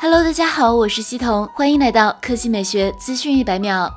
Hello，大家好，我是西彤，欢迎来到科技美学资讯一百秒。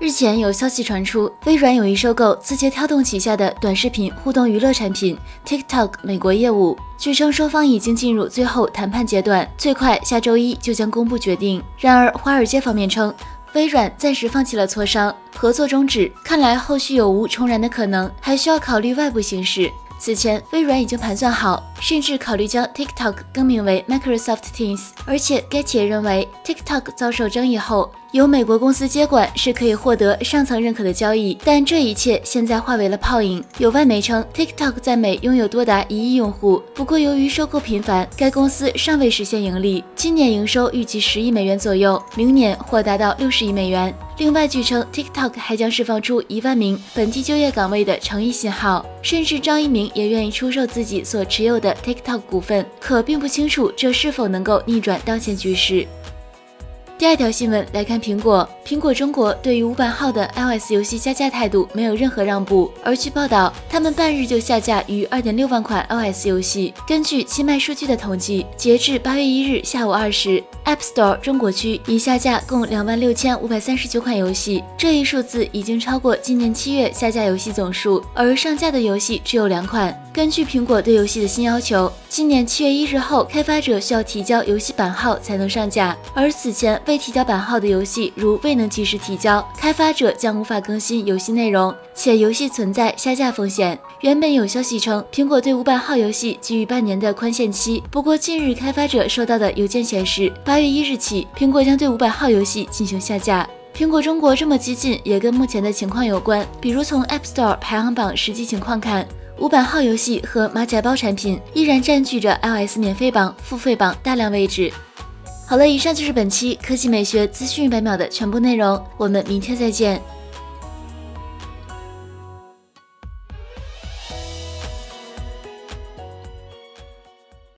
日前有消息传出，微软有意收购字节跳动旗下的短视频互动娱乐产品 TikTok 美国业务。据称，双方已经进入最后谈判阶段，最快下周一就将公布决定。然而，华尔街方面称，微软暂时放弃了磋商，合作终止，看来后续有无重燃的可能，还需要考虑外部形势。此前，微软已经盘算好，甚至考虑将 TikTok 更名为 Microsoft Teams，而且该企业认为 TikTok 遭受争议后。由美国公司接管是可以获得上层认可的交易，但这一切现在化为了泡影。有外媒称，TikTok 在美拥有多达一亿用户，不过由于收购频繁，该公司尚未实现盈利。今年营收预计十亿美元左右，明年或达到六十亿美元。另外，据称 TikTok 还将释放出一万名本地就业岗位的诚意信号，甚至张一鸣也愿意出售自己所持有的 TikTok 股份，可并不清楚这是否能够逆转当前局势。第二条新闻来看，苹果。苹果中国对于五版号的 iOS 游戏加价态度没有任何让步，而据报道，他们半日就下架逾二点六万款 iOS 游戏。根据清迈数据的统计，截至八月一日下午二时，App Store 中国区已下架共两万六千五百三十九款游戏，这一数字已经超过今年七月下架游戏总数，而上架的游戏只有两款。根据苹果对游戏的新要求，今年七月一日后，开发者需要提交游戏版号才能上架，而此前未提交版号的游戏，如未能及时提交，开发者将无法更新游戏内容，且游戏存在下架风险。原本有消息称，苹果对五百号游戏给予半年的宽限期，不过近日开发者收到的邮件显示，八月一日起，苹果将对五百号游戏进行下架。苹果中国这么激进，也跟目前的情况有关，比如从 App Store 排行榜实际情况看。五百号游戏和马甲包产品依然占据着 iOS 免费榜、付费榜大量位置。好了，以上就是本期科技美学资讯一百秒的全部内容，我们明天再见。